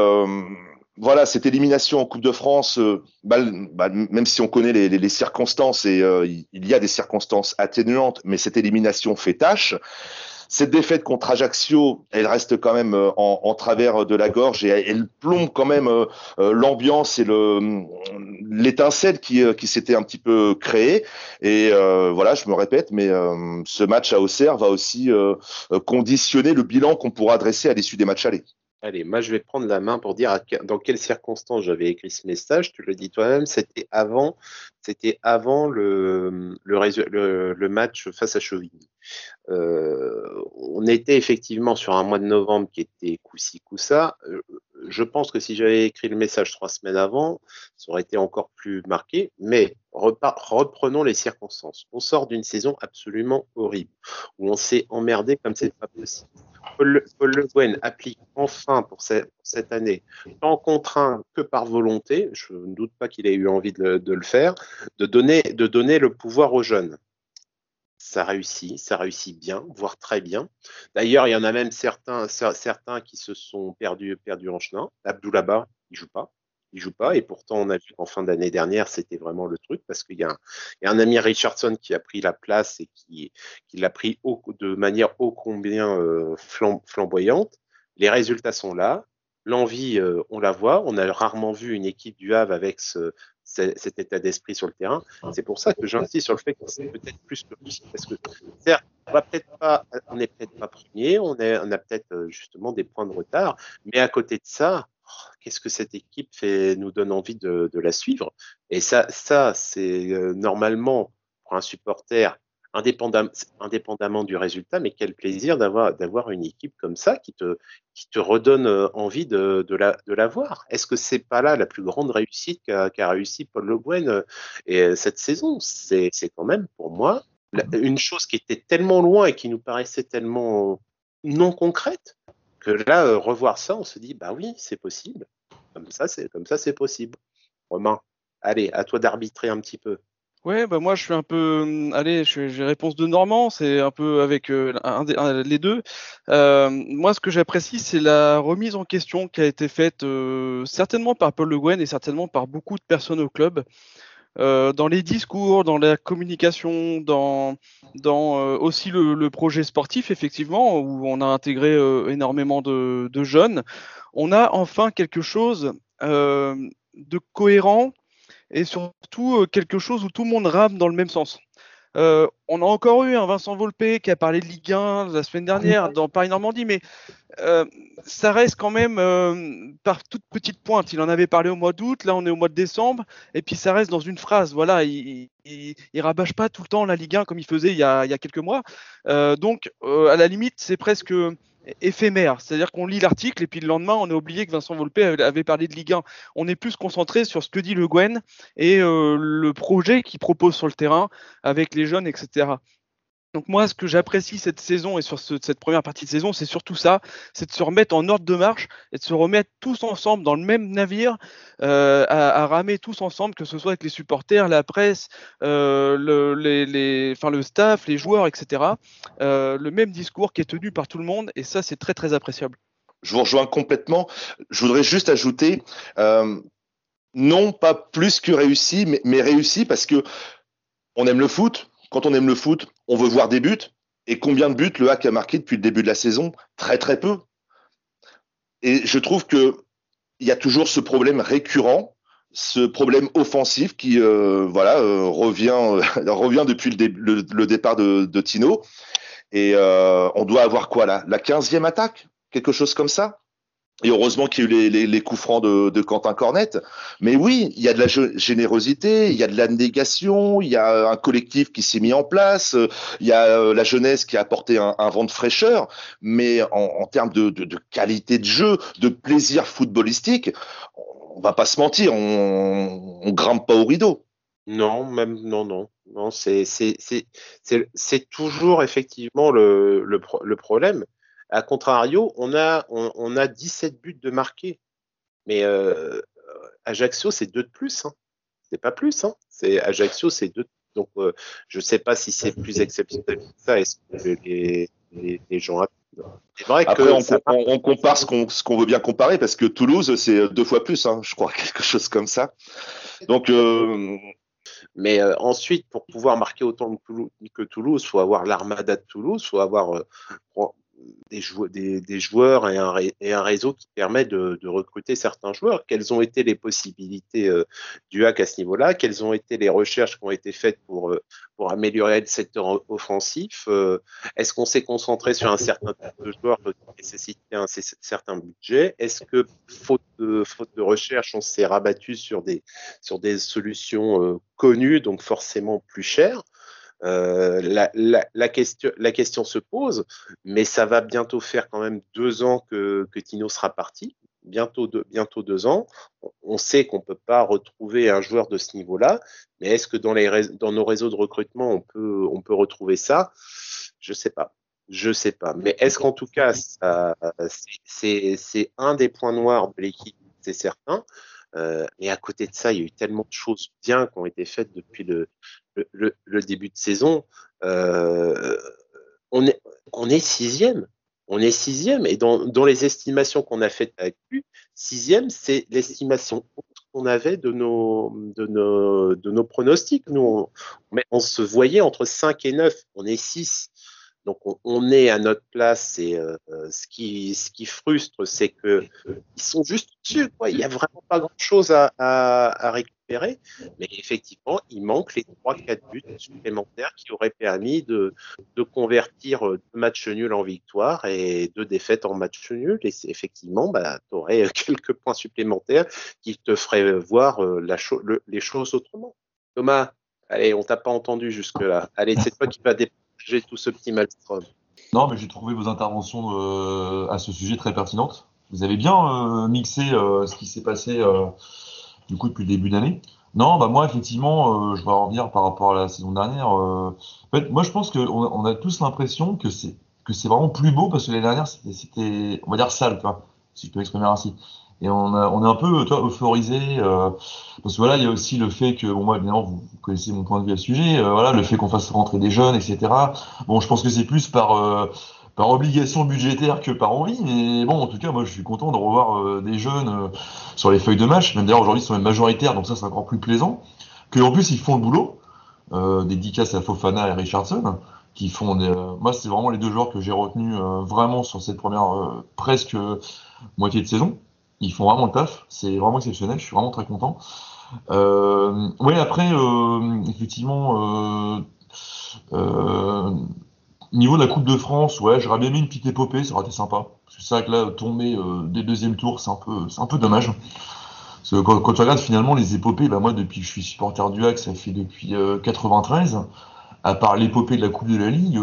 voilà, cette élimination en Coupe de France, bah, bah, même si on connaît les, les circonstances et il y a des circonstances atténuantes, mais cette élimination fait tâche. Cette défaite contre Ajaccio, elle reste quand même euh, en, travers de la gorge et elle plombe quand même euh, euh, l'ambiance et le l'étincelle qui, qui s'était un petit peu créée. Et voilà, je me répète, mais ce match à Auxerre va aussi conditionner le bilan qu'on pourra dresser à l'issue des matchs allés. Allez, moi je vais prendre la main pour dire dans quelles circonstances j'avais écrit ce message. Tu le dis toi-même, c'était avant, c'était avant le, match face à Chauvigny. Euh, on était effectivement sur un mois de novembre qui était coup-ci, coup-ça. Je pense que si j'avais écrit le message trois semaines avant, ça aurait été encore plus marqué. Mais reprenons les circonstances. On sort d'une saison absolument horrible, où on s'est emmerdé comme c'est pas possible. Paul, Le Guen applique enfin pour cette, année, tant contraint que par volonté, je ne doute pas qu'il ait eu envie de, le faire, de donner le pouvoir aux jeunes. Ça réussit, ça réussit bien, voire très bien. D'ailleurs, il y en a même certains, certains qui se sont perdus, perdus en chemin. Abdoulaba, il joue pas il joue pas. Et pourtant, on a vu qu'en fin d'année dernière, c'était vraiment le truc parce qu'il y, a un ami Richardson qui a pris la place et qui, l'a pris de manière ô combien euh, flamboyante. Les résultats sont là. L'envie, euh, on la voit. On a rarement vu une équipe du Havre avec cet état d'esprit sur le terrain. C'est pour ça que j'insiste sur le fait que c'est peut-être plus que parce que certes, on va peut-être pas, on n'est peut-être pas premier, on, on a peut-être euh, justement des points de retard, mais à côté de ça, qu'est-ce que cette équipe fait, nous donne envie de, la suivre? Et ça, ça c'est euh, normalement pour un supporter, indépendamment du résultat, mais quel plaisir d'avoir, d'avoir une équipe comme ça qui te, qui te redonne euh, envie de, la, de la voir. Est-ce que c'est pas là la plus grande réussite qu'a, réussi Paul Le Guen euh, et cette saison? C'est, c'est quand même pour moi une chose qui était tellement loin et qui nous paraissait tellement non concrète que là, euh, revoir ça, on se dit, bah oui, c'est possible. Comme ça, c'est comme ça, c'est possible. Romain, allez, à toi d'arbitrer un petit peu. Ouais, bah moi je suis un peu, hum, allez, j'ai réponse de Normand, c'est un peu avec euh, un, les deux. Euh, moi, ce que j'apprécie, c'est la remise en question qui a été faite certainement par Paul Le Guen et certainement par beaucoup de personnes au club. Euh, dans les discours, dans la communication, dans, dans euh, aussi le, projet sportif, effectivement, où on a intégré euh, énormément de, jeunes, on a enfin quelque chose de cohérent et surtout quelque chose où tout le monde rame dans le même sens. Euh, on a encore eu un Vincent Volpe qui a parlé de Ligue 1 la semaine dernière dans Paris-Normandie, mais euh, ça reste quand même euh, par toute petite pointe. Il en avait parlé au mois d'août, là on est au mois de décembre, et puis ça reste dans une phrase. Voilà, il, il, rabâche pas tout le temps la Ligue 1 comme il faisait il y a, il y a quelques mois. donc, à la limite, c'est presque éphémère. C'est-à-dire qu'on lit l'article et puis le lendemain, on a oublié que Vincent Volpe avait parlé de Ligue 1. On est plus concentré sur ce que dit Le Guen et euh, le projet qu'il propose sur le terrain avec les jeunes, etc. Donc moi, ce que j'apprécie cette saison et sur cette première partie de saison, c'est surtout ça, c'est de se remettre en ordre de marche et de se remettre tous ensemble dans le même navire, euh, à, ramer tous ensemble, que ce soit avec les supporters, la presse, euh, le, staff, les joueurs, etc. Euh, le même discours qui est tenu par tout le monde et ça, c'est très très appréciable. Je vous rejoins complètement. Je voudrais juste ajouter, non pas plus que réussi, mais, mais réussi parce que on aime le foot, quand on aime le foot, on veut voir des buts. Et combien de buts le Hack a marqué depuis le début de la saison? Très très peu. Et je trouve que il y a toujours ce problème récurrent, ce problème offensif qui euh, voilà euh, revient euh, revient depuis le, départ de, Tino. Et on doit avoir quoi là? La 15e attaque? Quelque chose comme ça? Et heureusement qu'il y a eu les, les, coups francs de, Quentin Cornette. Mais oui, il y a de la générosité, il y a de l'abnégation, il y a un collectif qui s'est mis en place, il y a euh, la jeunesse qui a apporté un, vent de fraîcheur. Mais en, termes de, qualité de jeu, de plaisir footballistique, on va pas se mentir, on, on grimpe pas au rideau. Non, même non, non, non. C'est toujours effectivement le, le problème a contrario, on a, on, a 17 buts de marqués. Mais euh, Ajaccio, c'est 2 de plus. Hein. C'est pas plus. Hein. C'est Ajaccio, c'est 2 Donc, euh, je ne sais pas si c'est plus exceptionnel que ça. Est-ce que les, les, gens. C'est vrai Après, on, on, compare ce qu'on qu'on veut bien comparer parce que Toulouse, c'est deux fois plus, hein, je crois, quelque chose comme ça. Donc. Euh... Mais euh, ensuite, pour pouvoir marquer autant que Toulouse, il faut avoir l'armada de Toulouse, il faut avoir euh, des, joueurs, et un, réseau qui permet de, recruter certains joueurs. Quelles ont été les possibilités euh, du hack à ce niveau-là? Quelles ont été les recherches qui ont été faites pour, euh, améliorer le secteur offensif? Euh, Est-ce qu'on s'est concentré sur un certain type de joueurs qui nécessitaient un certain budget? Est-ce que, faute de, recherche, on s'est rabattu sur des solutions connues, donc forcément plus chères? Euh, la, la, la, question, la question se pose, mais ça va bientôt faire quand même deux ans que, que Tino sera parti. Bientôt deux, bientôt deux ans. On sait qu'on peut pas retrouver un joueur de ce niveau-là, mais est-ce que dans, les, dans nos réseaux de recrutement, on peut, on peut retrouver ça? Je sais pas. Je sais pas. Mais est-ce qu'en tout cas, c'est un des points noirs de l'équipe, c'est certain. Euh, et à côté de ça, il y a eu tellement de choses bien qui ont été faites depuis le, début de saison. Euh, on, est, sixième. On est sixième. Et dans, les estimations qu'on a faites avec lui, sixième, c'est l'estimation qu'on avait de nos pronostics. Nous, on, on, se voyait entre 5 et 9. On est 6. Donc on, est à notre place et euh, ce qui frustre, c'est que ils sont juste dessus. Quoi. Il y a vraiment pas grand chose à, récupérer, mais effectivement il manque les trois quatre buts supplémentaires qui auraient permis de convertir deux matchs nuls en victoire et deux défaites en match nul. Et effectivement, bah, tu aurais quelques points supplémentaires qui te feraient voir euh, les choses autrement. Thomas, allez, on t'a pas entendu jusque là. Allez, c'est toi qui vas j'ai tout ce petit. Non, mais j'ai trouvé vos interventions euh, à ce sujet très pertinentes. Vous avez bien euh, mixé euh, ce qui s'est passé du coup depuis le début d'année. Non, bah moi effectivement, je vais en revenir par rapport à la saison dernière. en fait, moi je pense qu'on on a tous l'impression que c'est que c'est vraiment plus beau parce que l'année dernière c'était, on va dire sale, si je peux m'exprimer ainsi et on, a, on est un peu toi euphorisé euh, parce que voilà il y a aussi le fait que bon moi évidemment vous, connaissez mon point de vue à ce sujet euh, voilà le fait qu'on fasse rentrer des jeunes etc bon je pense que c'est plus par euh, par obligation budgétaire que par envie mais bon en tout cas moi je suis content de revoir des jeunes sur les feuilles de match. Même d'ailleurs aujourd'hui ils sont même majoritaires donc ça c'est encore plus plaisant. Que en plus ils font le boulot euh, dédicace à Fofana et Richardson qui font des, moi c'est vraiment les deux joueurs que j'ai retenus vraiment sur cette première presque moitié de saison ils font vraiment le taf. C'est vraiment exceptionnel. Je suis vraiment très content. Euh, oui, après, euh, effectivement, euh, niveau de la Coupe de France, ouais, j'aurais bien mis une petite épopée, ça aurait été sympa. C'est vrai que là, tomber des deuxièmes tours, c'est un peu, c'est un peu dommage. Parce que quand, tu regardes finalement les épopées, bah moi, depuis que je suis supporter du HAC, ça fait depuis 93. À part l'épopée de la Coupe de la Ligue,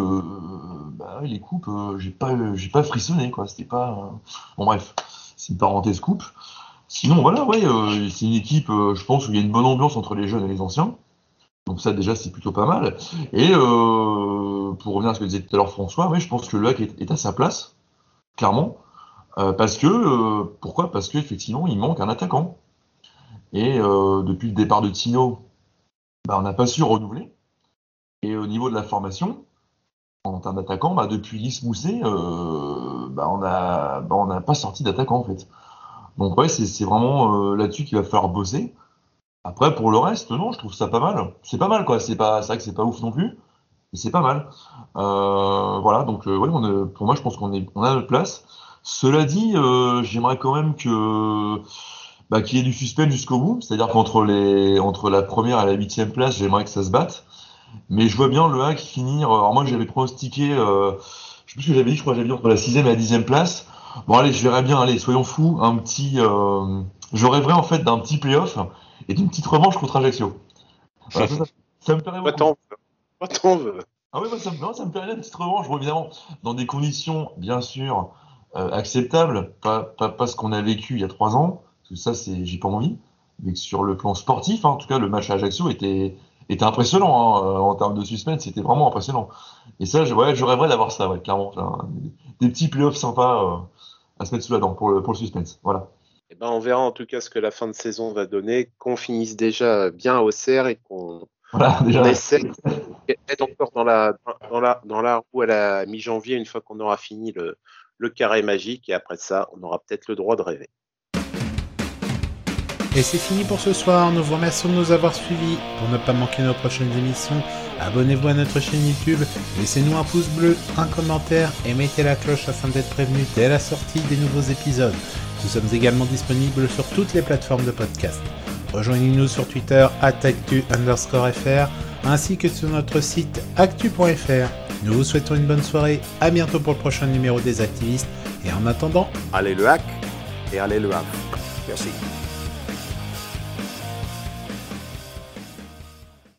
bah, les coupes, j'ai pas, pas frissonné, quoi. C'était pas. Bon, bref c'est une parenthèse coupe. Sinon, voilà, ouais, euh, c'est une équipe, euh, je pense, où il y a une bonne ambiance entre les jeunes et les anciens. Donc ça, déjà, c'est plutôt pas mal. Et euh, pour revenir à ce que disait tout à l'heure François, ouais, je pense que le hack est, à sa place, clairement. parce que, pourquoi? Parce qu'effectivement, il manque un attaquant. Et depuis le départ de Tino, bah, on n'a pas su renouveler. Et au niveau de la formation, en termes d'attaquant, bah, depuis Lys Mousset, euh, bah, on n'a bah, on pas sorti d'attaquant en fait. Donc ouais, c'est vraiment euh, là-dessus qu'il va falloir bosser. Après, pour le reste, non, je trouve ça pas mal. C'est pas mal, quoi. C'est pas, vrai que c'est pas ouf non plus, mais c'est pas mal. Euh, voilà, donc ouais, pour moi, je pense qu'on on a notre place. Cela dit, j'aimerais quand même que bah, qu'il y ait du suspense jusqu'au bout. C'est-à-dire qu'entre entre la première et la huitième place, j'aimerais que ça se batte. Mais je vois bien le hack finir. Alors moi j'avais pronostiqué, euh, je sais plus ce que j'avais dit, je crois que j'avais dit entre la sixième et la dixième place. Bon allez, je verrais bien, allez, soyons fous, un petit... Euh, je rêverais en fait d'un petit playoff et d'une petite revanche contre Ajaccio. ça, me plairait beaucoup. Attends, veux. Ah oui, ça, non, ça me plairait une petite revanche, évidemment, dans des conditions, bien sûr, euh, acceptables, pas, pas, pas ce qu'on a vécu il y a trois ans, parce que ça, c'est, j'ai pas envie, mais sur le plan sportif, hein, en tout cas, le match à Ajaccio était, était impressionnant hein, euh, en termes de suspense, c'était vraiment impressionnant. Et ça, je, ouais, je rêverais d'avoir ça, ouais, clairement, des, petits playoffs sympas euh, à se mettre sous la dent pour le, pour le suspense, voilà. Eh ben, on verra en tout cas ce que la fin de saison va donner, qu'on finisse déjà bien au CER et qu'on voilà, essaie d'être encore dans la, dans, la, dans la roue à la mi-janvier une fois qu'on aura fini le, le carré magique et après ça, on aura peut-être le droit de rêver. Et c'est fini pour ce soir, nous vous remercions de nous avoir suivis. Pour ne pas manquer nos prochaines émissions, abonnez-vous à notre chaîne YouTube, laissez-nous un pouce bleu, un commentaire et mettez la cloche afin d'être prévenu dès la sortie des nouveaux épisodes. Nous sommes également disponibles sur toutes les plateformes de podcast. Rejoignez-nous sur Twitter actu underscore fr ainsi que sur notre site actu.fr. Nous vous souhaitons une bonne soirée, à bientôt pour le prochain numéro des activistes et en attendant, allez le hack et allez le hack. Merci.